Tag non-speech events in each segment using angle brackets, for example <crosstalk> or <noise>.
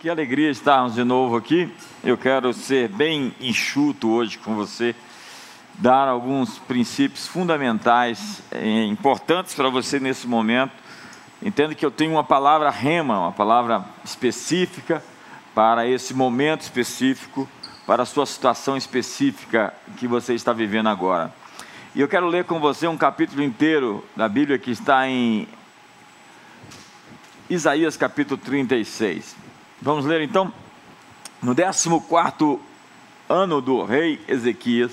Que alegria estarmos de novo aqui. Eu quero ser bem enxuto hoje com você, dar alguns princípios fundamentais, eh, importantes para você nesse momento. Entendo que eu tenho uma palavra rema, uma palavra específica para esse momento específico, para a sua situação específica que você está vivendo agora. E eu quero ler com você um capítulo inteiro da Bíblia que está em Isaías capítulo 36. Vamos ler então? No 14 ano do rei Ezequias,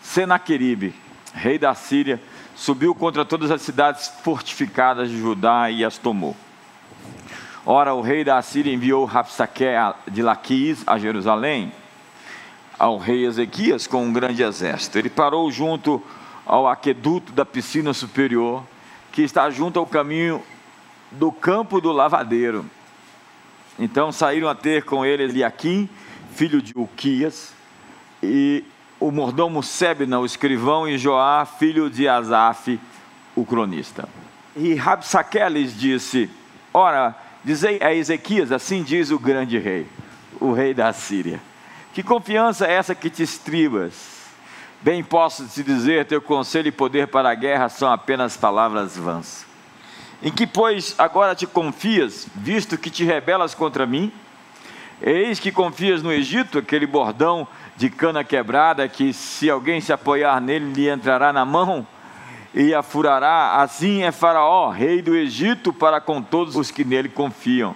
Senaqueribe, rei da Síria, subiu contra todas as cidades fortificadas de Judá e as tomou. Ora, o rei da Síria enviou Rapsaque de Laquis a Jerusalém, ao rei Ezequias com um grande exército. Ele parou junto ao aqueduto da piscina superior, que está junto ao caminho do campo do lavadeiro então saíram a ter com ele Eliaquim, filho de Uquias, e o mordomo Sebna, o escrivão, e Joá, filho de Asaf, o cronista. E Rabsaque lhes disse: Ora, dizei a Ezequias, assim diz o grande rei, o rei da Síria: Que confiança é essa que te estribas? Bem posso te dizer, teu conselho e poder para a guerra são apenas palavras vãs. Em que, pois, agora te confias, visto que te rebelas contra mim? Eis que confias no Egito, aquele bordão de cana quebrada, que se alguém se apoiar nele, lhe entrará na mão e a furará. Assim é Faraó, rei do Egito, para com todos os que nele confiam.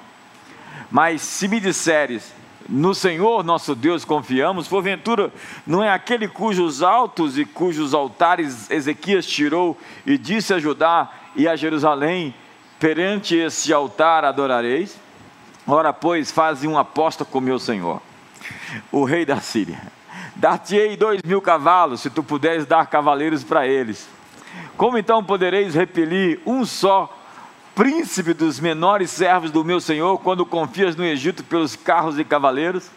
Mas se me disseres, no Senhor nosso Deus confiamos, porventura não é aquele cujos altos e cujos altares Ezequias tirou e disse a Judá: e a Jerusalém, perante esse altar adorareis. Ora, pois, faze uma aposta com meu Senhor, o rei da Síria. Dar-te-ei dois mil cavalos, se tu puderes dar cavaleiros para eles. Como então podereis repelir um só príncipe dos menores servos do meu Senhor, quando confias no Egito pelos carros e cavaleiros?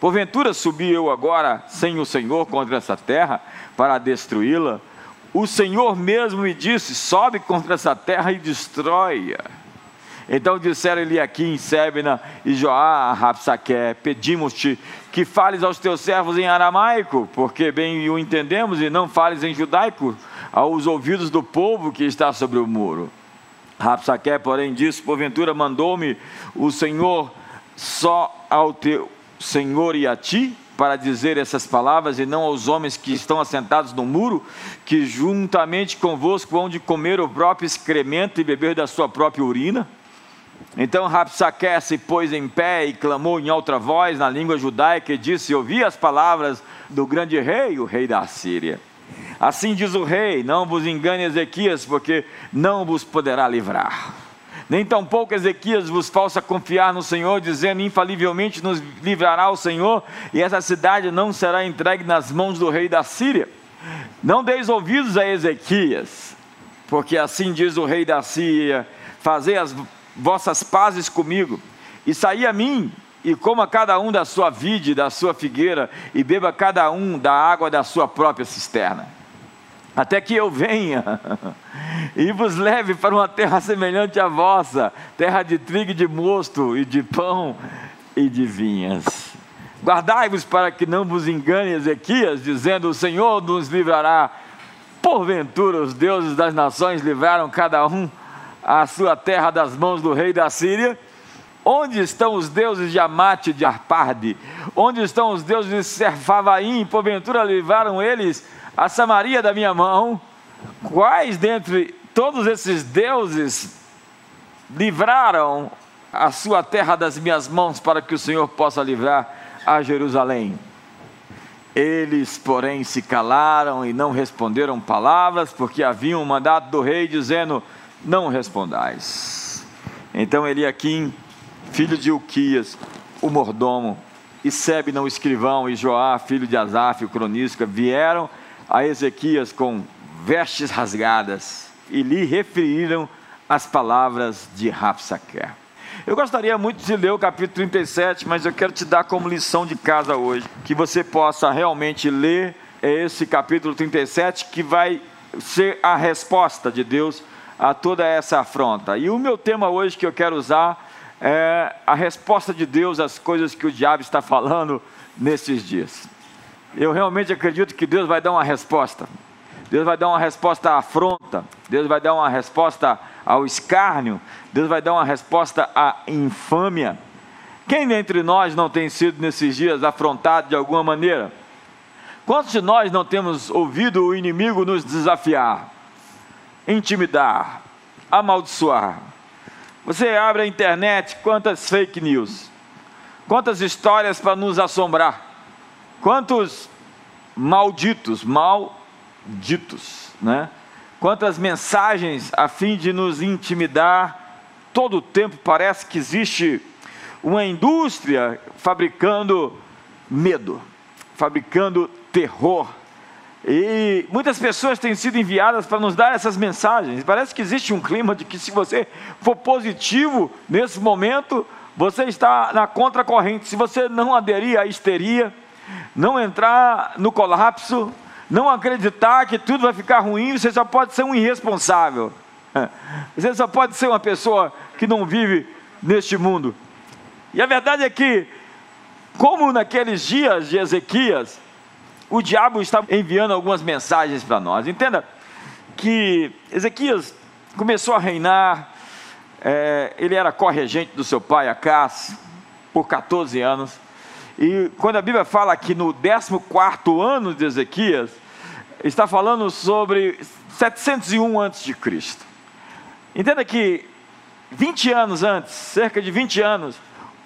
Porventura subi eu agora sem o Senhor contra essa terra para destruí-la? O Senhor mesmo me disse: sobe contra essa terra e destrói-a. Então disseram Eliakim, Sebna e Joá a Rapsaque: pedimos-te que fales aos teus servos em aramaico, porque bem o entendemos, e não fales em judaico, aos ouvidos do povo que está sobre o muro. Rapsaque, porém, disse: Porventura mandou-me o Senhor só ao teu Senhor e a ti? Para dizer essas palavras e não aos homens que estão assentados no muro, que juntamente convosco vão de comer o próprio excremento e beber da sua própria urina? Então Rapsaque se pôs em pé e clamou em outra voz na língua judaica e disse: Ouvi as palavras do grande rei, o rei da Síria. Assim diz o rei: Não vos engane Ezequias, porque não vos poderá livrar nem tampouco Ezequias vos falsa confiar no Senhor, dizendo: infalivelmente nos livrará o Senhor, e essa cidade não será entregue nas mãos do rei da Síria. Não deis ouvidos a Ezequias, porque assim diz o rei da Síria: fazei as vossas pazes comigo, e saí a mim, e coma cada um da sua vide, da sua figueira, e beba cada um da água da sua própria cisterna até que eu venha <laughs> e vos leve para uma terra semelhante à vossa, terra de trigo e de mosto, e de pão e de vinhas. Guardai-vos para que não vos engane Ezequias, dizendo: O Senhor nos livrará. Porventura, os deuses das nações livraram cada um a sua terra das mãos do rei da Síria. Onde estão os deuses de Amate de Arparde? Onde estão os deuses de Serfavaim? Porventura livraram eles a Samaria da minha mão, quais dentre todos esses deuses livraram a sua terra das minhas mãos para que o Senhor possa livrar a Jerusalém? Eles, porém, se calaram e não responderam palavras, porque haviam um mandado do rei dizendo: Não respondais. Então Eliakim, filho de Uquias, o mordomo, e Sebna, o escrivão, e Joá, filho de Asaf, o cronista, vieram a Ezequias com vestes rasgadas e lhe referiram as palavras de Rapsaque. Eu gostaria muito de ler o capítulo 37, mas eu quero te dar como lição de casa hoje, que você possa realmente ler esse capítulo 37, que vai ser a resposta de Deus a toda essa afronta. E o meu tema hoje que eu quero usar é a resposta de Deus às coisas que o diabo está falando nesses dias. Eu realmente acredito que Deus vai dar uma resposta. Deus vai dar uma resposta à afronta, Deus vai dar uma resposta ao escárnio, Deus vai dar uma resposta à infâmia. Quem dentre nós não tem sido nesses dias afrontado de alguma maneira? Quantos de nós não temos ouvido o inimigo nos desafiar, intimidar, amaldiçoar? Você abre a internet, quantas fake news, quantas histórias para nos assombrar, quantos malditos, malditos, né? Quantas mensagens a fim de nos intimidar, todo o tempo parece que existe uma indústria fabricando medo, fabricando terror. E muitas pessoas têm sido enviadas para nos dar essas mensagens. Parece que existe um clima de que se você for positivo nesse momento, você está na contracorrente. Se você não aderir à histeria, não entrar no colapso, não acreditar que tudo vai ficar ruim, você só pode ser um irresponsável. <laughs> Você só pode ser uma pessoa que não vive neste mundo. E a verdade é que, como naqueles dias de Ezequias, o diabo está enviando algumas mensagens para nós. Entenda que Ezequias começou a reinar, é, ele era corregente do seu pai Acás, por 14 anos. E quando a Bíblia fala que no 14 ano de Ezequias, está falando sobre 701 a.C. Entenda que 20 anos antes, cerca de 20 anos,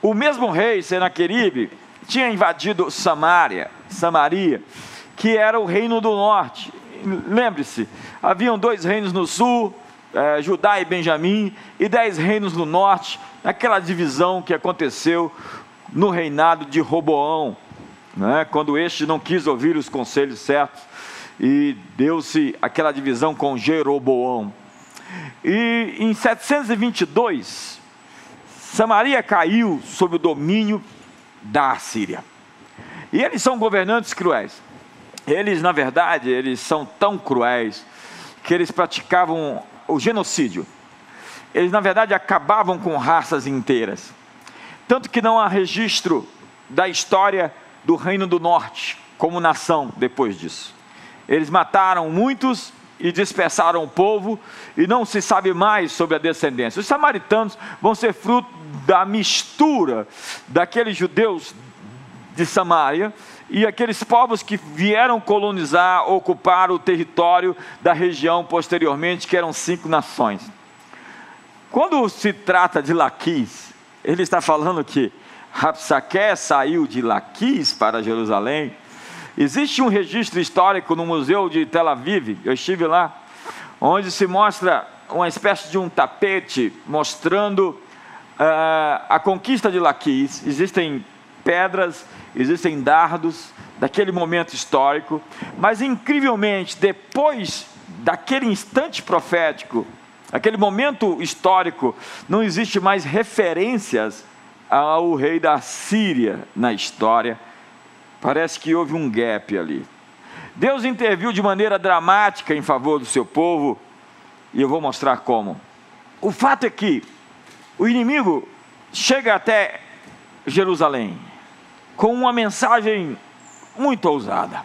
o mesmo rei Senaqueribe tinha invadido Samaria, Samaria, que era o reino do norte. Lembre-se, haviam dois reinos no sul, eh, Judá e Benjamim, e dez reinos no norte, naquela divisão que aconteceu no reinado de Roboão, né, quando este não quis ouvir os conselhos certos, e deu-se aquela divisão com Jeroboão. E em 722, Samaria caiu sob o domínio da Assíria. E eles são governantes cruéis. Eles, na verdade, eles são tão cruéis que eles praticavam o genocídio. Eles, na verdade, acabavam com raças inteiras. Tanto que não há registro da história do Reino do Norte como nação depois disso. Eles mataram muitos e dispersaram o povo, e não se sabe mais sobre a descendência. Os samaritanos vão ser fruto da mistura daqueles judeus de Samaria e aqueles povos que vieram colonizar, ocupar o território da região posteriormente, que eram cinco nações. Quando se trata de Laquis, ele está falando que Rapsaque saiu de Laquis para Jerusalém. Existe um registro histórico no Museu de Tel Aviv, eu estive lá, onde se mostra uma espécie de um tapete mostrando uh, a conquista de Laquis, existem pedras, existem dardos daquele momento histórico, mas incrivelmente, depois daquele instante profético, aquele momento histórico, não existe mais referências ao rei da Síria na história. Parece que houve um gap ali. Deus interviu de maneira dramática em favor do seu povo, e eu vou mostrar como. O fato é que o inimigo chega até Jerusalém com uma mensagem muito ousada.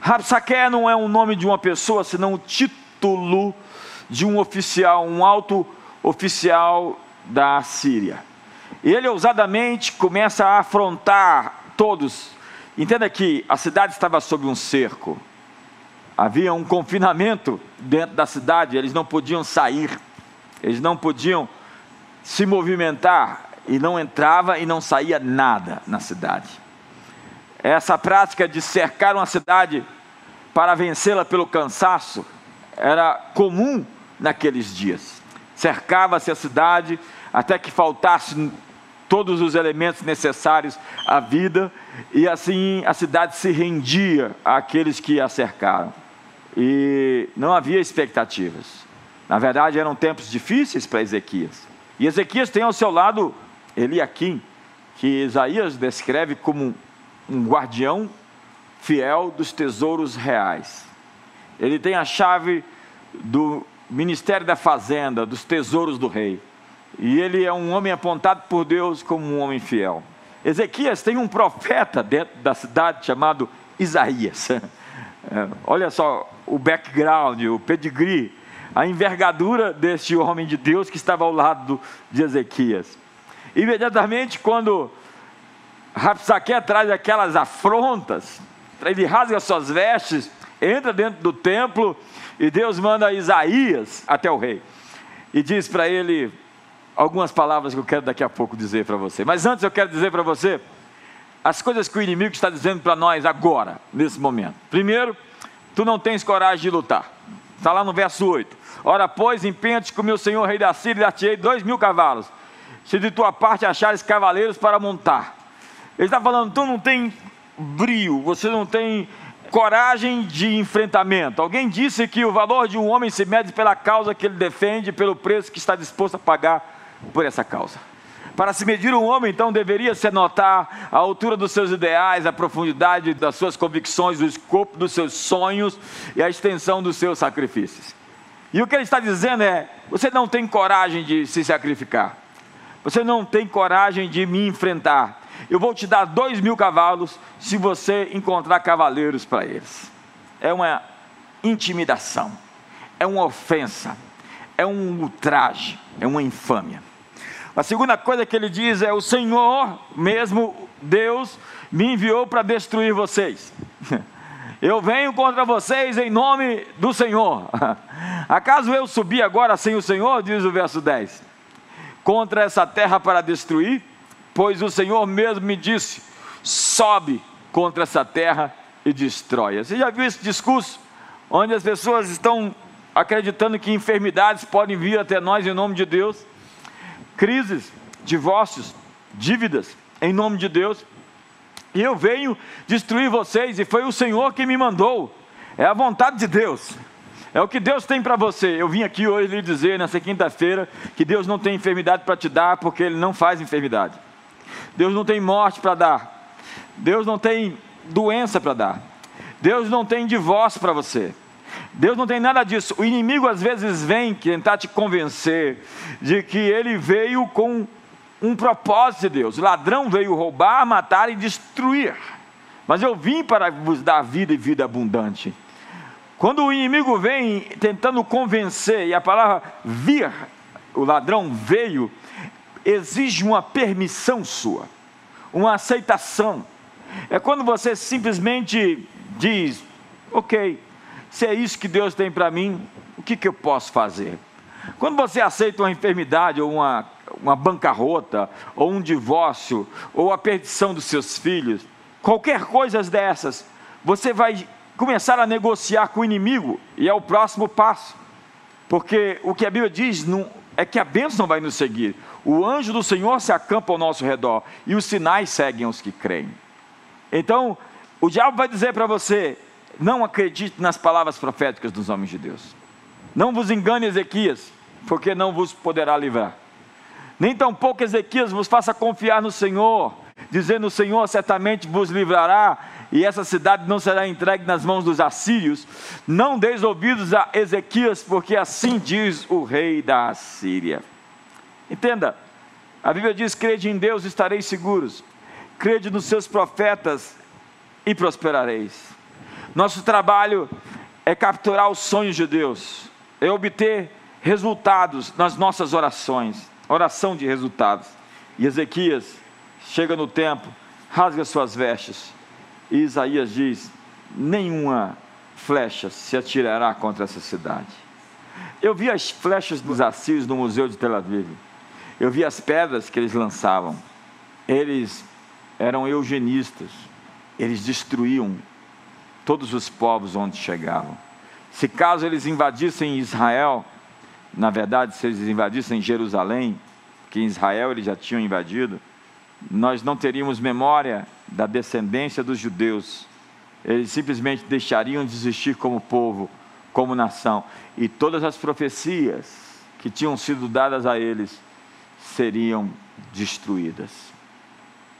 Rabsaque não é o nome de uma pessoa, senão o título de um oficial, um alto oficial da Síria. Ele ousadamente começa a afrontar todos. Entenda que a cidade estava sob um cerco. Havia um confinamento dentro da cidade, eles não podiam sair, eles não podiam se movimentar e não entrava e não saía nada na cidade. Essa prática de cercar uma cidade para vencê-la pelo cansaço era comum naqueles dias. Cercava-se a cidade até que faltasse todos os elementos necessários à vida, e assim a cidade se rendia àqueles que a cercaram. E não havia expectativas. Na verdade, eram tempos difíceis para Ezequias. E Ezequias tem ao seu lado Eliakim, que Isaías descreve como um guardião fiel dos tesouros reais. Ele tem a chave do ministério da fazenda, dos tesouros do rei. E ele é um homem apontado por Deus como um homem fiel. Ezequias tem um profeta dentro da cidade chamado Isaías. <laughs> É, olha só o background, o pedigree, a envergadura deste homem de Deus que estava ao lado de Ezequias. Imediatamente, quando Rapsaque traz aquelas afrontas, ele rasga suas vestes, entra dentro do templo e Deus manda Isaías até o rei e diz para ele algumas palavras que eu quero daqui a pouco dizer para você. Mas antes eu quero dizer para você as coisas que o inimigo está dizendo para nós agora, nesse momento. Primeiro, tu não tens coragem de lutar. Está lá no verso 8. Ora, pois, empenha-te com meu senhor rei da Síria e dois mil cavalos. Se de tua parte achares cavaleiros para montar. Ele está falando, tu não tem brio, você não tem coragem de enfrentamento. Alguém disse que o valor de um homem se mede pela causa que ele defende, pelo preço que está disposto a pagar por essa causa. Para se medir um homem, então, deveria se notar a altura dos seus ideais, a profundidade das suas convicções, o escopo dos seus sonhos e a extensão dos seus sacrifícios. E o que ele está dizendo é: você não tem coragem de se sacrificar, você não tem coragem de me enfrentar. Eu vou te dar dois mil cavalos se você encontrar cavaleiros para eles. É uma intimidação, é uma ofensa, é um ultraje, é uma infâmia. A segunda coisa que ele diz é: O Senhor, mesmo Deus, me enviou para destruir vocês. <laughs> Eu venho contra vocês em nome do Senhor. <laughs> Acaso eu subi agora sem o Senhor? Diz o verso 10. Contra essa terra para destruir? Pois o Senhor mesmo me disse: sobe contra essa terra e destrói. Você já viu esse discurso? Onde as pessoas estão acreditando que enfermidades podem vir até nós em nome de Deus crises, divórcios, dívidas, em nome de Deus. E eu venho destruir vocês, e foi o Senhor que me mandou. É a vontade de Deus. É o que Deus tem para você. Eu vim aqui hoje lhe dizer, nessa quinta-feira, que Deus não tem enfermidade para te dar, porque Ele não faz enfermidade. Deus não tem morte para dar. Deus não tem doença para dar. Deus não tem divórcio para você. Deus não tem nada disso. O inimigo às vezes vem tentar te convencer de que ele veio com um propósito de Deus. O ladrão veio roubar, matar e destruir. Mas eu vim para vos dar vida e vida abundante. Quando o inimigo vem tentando convencer, e a palavra vir, o ladrão veio, exige uma permissão sua, uma aceitação. É quando você simplesmente diz: Ok, se é isso que Deus tem para mim, o que, que eu posso fazer? Quando você aceita uma enfermidade, ou uma, uma bancarrota, ou um divórcio, ou a perdição dos seus filhos, qualquer coisa dessas, você vai começar a negociar com o inimigo, e é o próximo passo. Porque o que a Bíblia diz não, é que a bênção vai nos seguir. O anjo do Senhor se acampa ao nosso redor, e os sinais seguem os que creem. Então, o diabo vai dizer para você: não acredite nas palavras proféticas dos homens de Deus. Não vos engane, Ezequias, porque não vos poderá livrar. Nem tampouco Ezequias vos faça confiar no Senhor, dizendo: O Senhor certamente vos livrará, e essa cidade não será entregue nas mãos dos assírios. Não deis ouvidos a Ezequias, porque assim diz o rei da Assíria. Entenda, a Bíblia diz: crede em Deus, estareis seguros. Crede nos seus profetas e prosperareis. Nosso trabalho é capturar os sonhos de Deus, é obter resultados nas nossas orações, oração de resultados. E Ezequias chega no templo, rasga suas vestes, e Isaías diz: nenhuma flecha se atirará contra essa cidade. Eu vi as flechas dos assírios no Museu de Tel Aviv. Eu vi as pedras que eles lançavam. Eles eram eugenistas. Eles destruíam todos os povos onde chegavam. Se caso eles invadissem Israel, na verdade, se eles invadissem Jerusalém, que em Israel eles já tinham invadido, nós não teríamos memória da descendência dos judeus. Eles simplesmente deixariam de existir como povo, como nação, e todas as profecias que tinham sido dadas a eles seriam destruídas.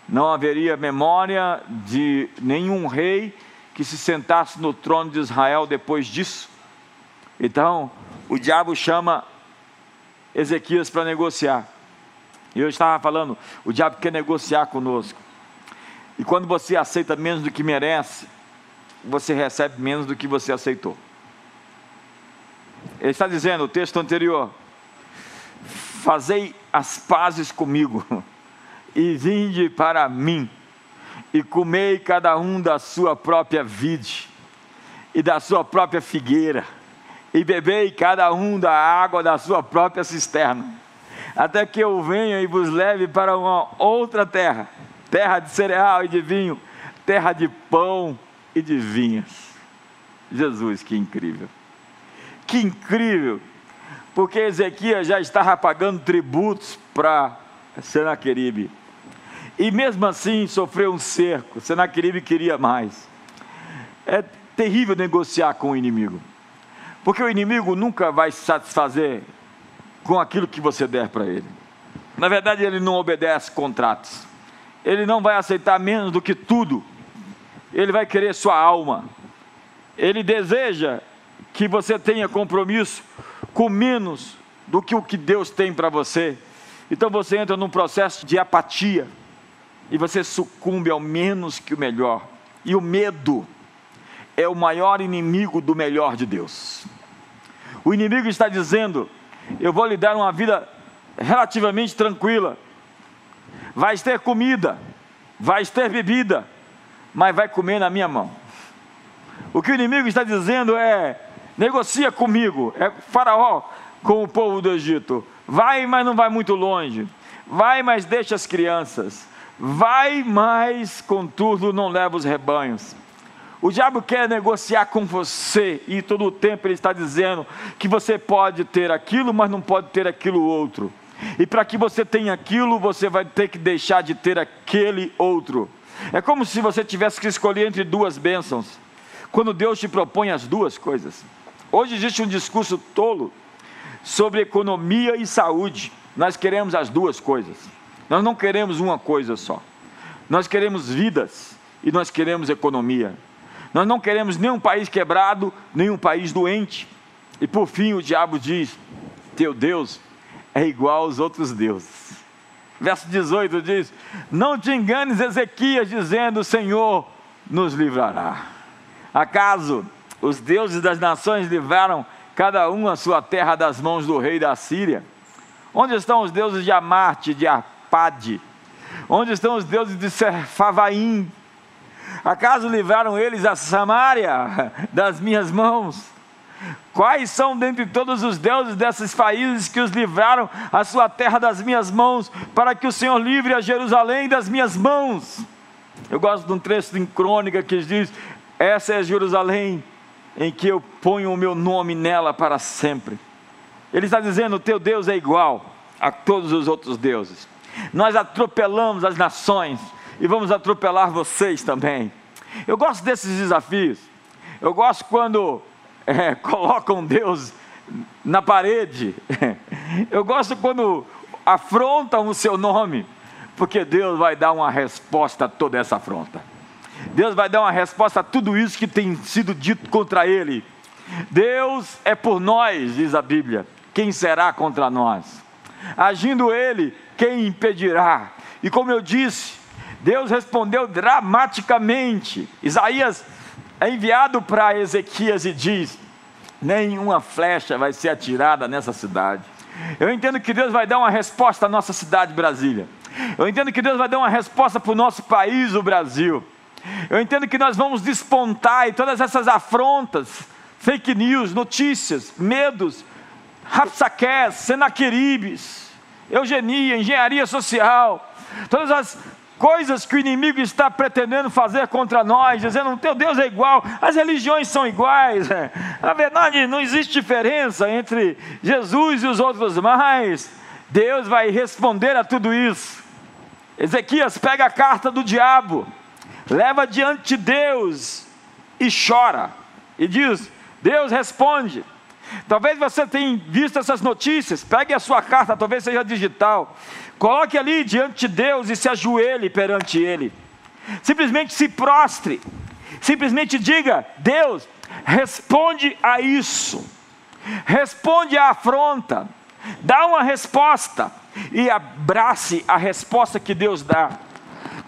Não haveria memória de nenhum rei que se sentasse no trono de Israel depois disso. Então, o diabo chama Ezequias para negociar. E eu estava falando, o diabo quer negociar conosco. E quando você aceita menos do que merece, você recebe menos do que você aceitou. Ele está dizendo, o texto anterior: Fazei as pazes comigo, <laughs> e vinde para mim, e comei cada um da sua própria vide, e da sua própria figueira, e bebei cada um da água da sua própria cisterna, até que eu venha e vos leve para uma outra terra terra de cereal e de vinho, terra de pão e de vinhas. Jesus, que incrível! Que incrível! Porque Ezequias já estava pagando tributos para Senaqueribe. E mesmo assim sofreu um cerco. Senaqueribe queria mais. É terrível negociar com o inimigo. Porque o inimigo nunca vai se satisfazer com aquilo que você der para ele. Na verdade, ele não obedece contratos. Ele não vai aceitar menos do que tudo. Ele vai querer sua alma. Ele deseja que você tenha compromisso com menos do que o que Deus tem para você. Então você entra num processo de apatia e você sucumbe ao menos que o melhor. E o medo é o maior inimigo do melhor de Deus. O inimigo está dizendo: Eu vou lhe dar uma vida relativamente tranquila, vai ter comida, vai ter bebida, mas vai comer na minha mão. O que o inimigo está dizendo é: negocia comigo, é Faraó com o povo do Egito. Vai, mas não vai muito longe. Vai, mas deixa as crianças. Vai, mas contudo não leva os rebanhos. O diabo quer negociar com você e todo o tempo ele está dizendo que você pode ter aquilo, mas não pode ter aquilo outro. E para que você tenha aquilo, você vai ter que deixar de ter aquele outro. É como se você tivesse que escolher entre duas bênçãos. Quando Deus te propõe as duas coisas. Hoje existe um discurso tolo sobre economia e saúde. Nós queremos as duas coisas. Nós não queremos uma coisa só. Nós queremos vidas e nós queremos economia. Nós não queremos nenhum país quebrado, nenhum país doente. E por fim o diabo diz: Teu Deus é igual aos outros deuses. Verso 18 diz: Não te enganes, Ezequias, dizendo: O Senhor nos livrará. Acaso os deuses das nações livraram cada um a sua terra das mãos do rei da Síria? Onde estão os deuses de Amarte, de Arpade? Onde estão os deuses de Serfavaim? Acaso livraram eles a Samaria das minhas mãos? Quais são dentre todos os deuses desses países que os livraram a sua terra das minhas mãos, para que o Senhor livre a Jerusalém das minhas mãos? Eu gosto de um trecho em crônica que diz: Essa é Jerusalém em que eu ponho o meu nome nela para sempre. Ele está dizendo: o teu Deus é igual a todos os outros deuses. Nós atropelamos as nações e vamos atropelar vocês também. Eu gosto desses desafios. Eu gosto quando é, colocam Deus na parede. Eu gosto quando afrontam o seu nome, porque Deus vai dar uma resposta a toda essa afronta. Deus vai dar uma resposta a tudo isso que tem sido dito contra ele. Deus é por nós, diz a Bíblia. Quem será contra nós? Agindo ele, quem impedirá? E como eu disse, Deus respondeu dramaticamente. Isaías é enviado para Ezequias e diz: nenhuma flecha vai ser atirada nessa cidade. Eu entendo que Deus vai dar uma resposta à nossa cidade, Brasília. Eu entendo que Deus vai dar uma resposta para o nosso país, o Brasil. Eu entendo que nós vamos despontar e todas essas afrontas, fake news, notícias, medos, rapsaqués, senaqueribes, eugenia, engenharia social, todas as coisas que o inimigo está pretendendo fazer contra nós, dizendo: teu Deus é igual, as religiões são iguais. <laughs> Na verdade, não existe diferença entre Jesus e os outros mais. Deus vai responder a tudo isso. Ezequias pega a carta do diabo, leva diante de Deus e chora, e diz: Deus responde. Talvez você tenha visto essas notícias, pegue a sua carta, talvez seja digital. Coloque ali diante de Deus e se ajoelhe perante Ele. Simplesmente se prostre. Simplesmente diga: Deus, responde a isso. Responde à afronta. Dá uma resposta. e abrace a resposta que Deus dá.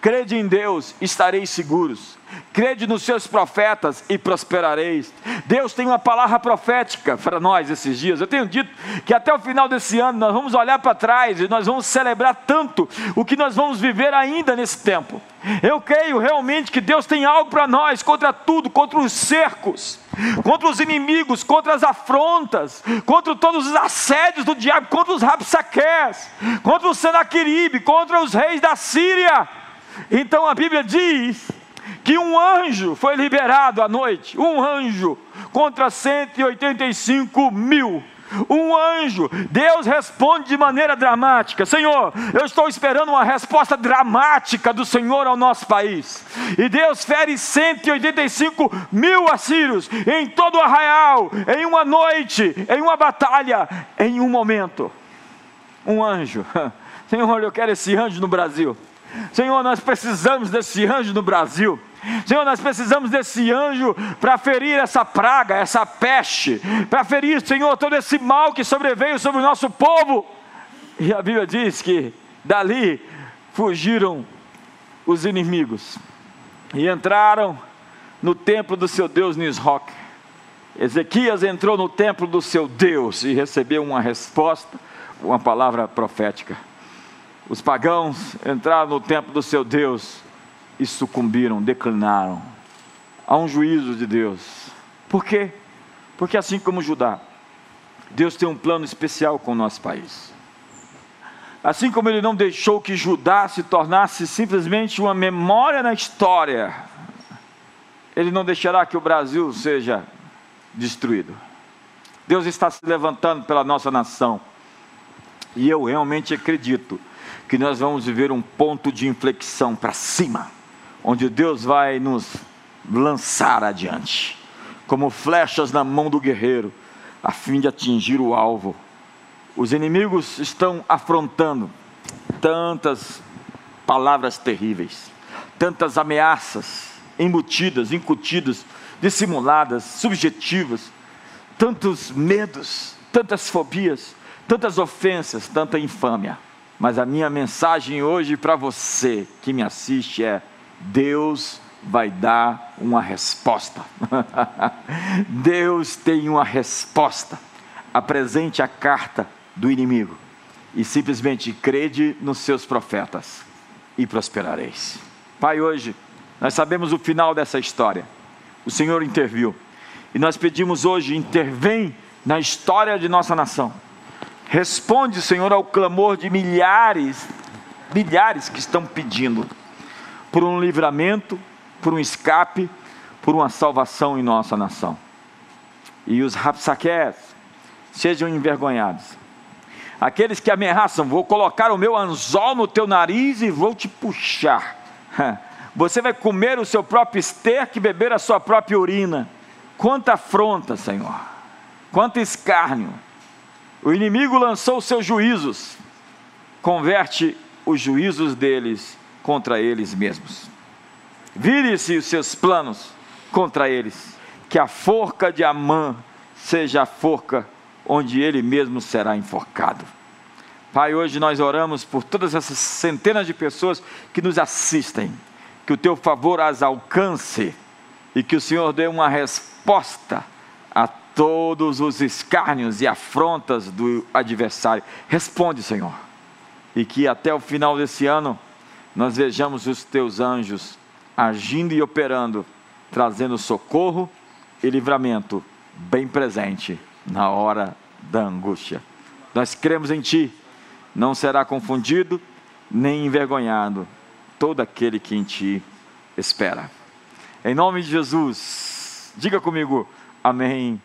Crede em Deus, estareis seguros. Crede nos seus profetas e prosperareis. Deus tem uma palavra profética para nós esses dias. Eu tenho dito que até o final desse ano nós vamos olhar para trás e nós vamos celebrar tanto o que nós vamos viver ainda nesse tempo. Eu creio realmente que Deus tem algo para nós contra tudo, contra os cercos, contra os inimigos, contra as afrontas, contra todos os assédios do diabo, contra os rapsaqués, contra o Senaqueribe, contra os reis da Síria. Então a Bíblia diz que um anjo foi liberado à noite, um anjo contra 185 mil. Um anjo, Deus responde de maneira dramática: Senhor, eu estou esperando uma resposta dramática do Senhor ao nosso país. E Deus fere 185 mil assírios em todo o arraial, em uma noite, em uma batalha, em um momento. Um anjo, <laughs> Senhor, eu quero esse anjo no Brasil. Senhor, nós precisamos desse anjo no Brasil. Senhor, nós precisamos desse anjo para ferir essa praga, essa peste, para ferir, Senhor, todo esse mal que sobreveio sobre o nosso povo. E a Bíblia diz que dali fugiram os inimigos e entraram no templo do seu Deus Nisroch. Ezequias entrou no templo do seu Deus e recebeu uma resposta, uma palavra profética. Os pagãos entraram no templo do seu Deus e sucumbiram, declinaram. Há um juízo de Deus. Por quê? Porque assim como Judá, Deus tem um plano especial com o nosso país. Assim como ele não deixou que Judá se tornasse simplesmente uma memória na história, ele não deixará que o Brasil seja destruído. Deus está se levantando pela nossa nação. E eu realmente acredito que nós vamos viver um ponto de inflexão para cima, onde Deus vai nos lançar adiante, como flechas na mão do guerreiro, a fim de atingir o alvo. Os inimigos estão afrontando tantas palavras terríveis, tantas ameaças embutidas, incutidas, dissimuladas, subjetivas, tantos medos, tantas fobias, tantas ofensas, tanta infâmia. Mas a minha mensagem hoje para você que me assiste é: Deus vai dar uma resposta. <laughs> Deus tem uma resposta. Apresente a carta do inimigo e simplesmente crede nos seus profetas e prosperareis. Pai, hoje nós sabemos o final dessa história. O Senhor interviu e nós pedimos hoje: intervém na história de nossa nação Responde, Senhor, ao clamor de milhares, milhares que estão pedindo por um livramento, por um escape, por uma salvação em nossa nação. E os rapsaqués sejam envergonhados. Aqueles que ameaçam, vou colocar o meu anzol no teu nariz e vou te puxar. <laughs> Você vai comer o seu próprio esterco e beber a sua própria urina. Quanta afronta, Senhor. Quanto escárnio o inimigo lançou seus juízos, converte os juízos deles contra eles mesmos. Vire-se os seus planos contra eles, que a forca de Amã seja a forca onde ele mesmo será enforcado. Pai, hoje nós oramos por todas essas centenas de pessoas que nos assistem, que o teu favor as alcance e que o Senhor dê uma resposta a todos os escárnios e afrontas do adversário. Responde, Senhor, e que até o final desse ano nós vejamos os teus anjos agindo e operando, trazendo socorro e livramento bem presente na hora da angústia. Nós cremos em Ti, não será confundido nem envergonhado todo aquele que em Ti espera. Em nome de Jesus, diga comigo, Amém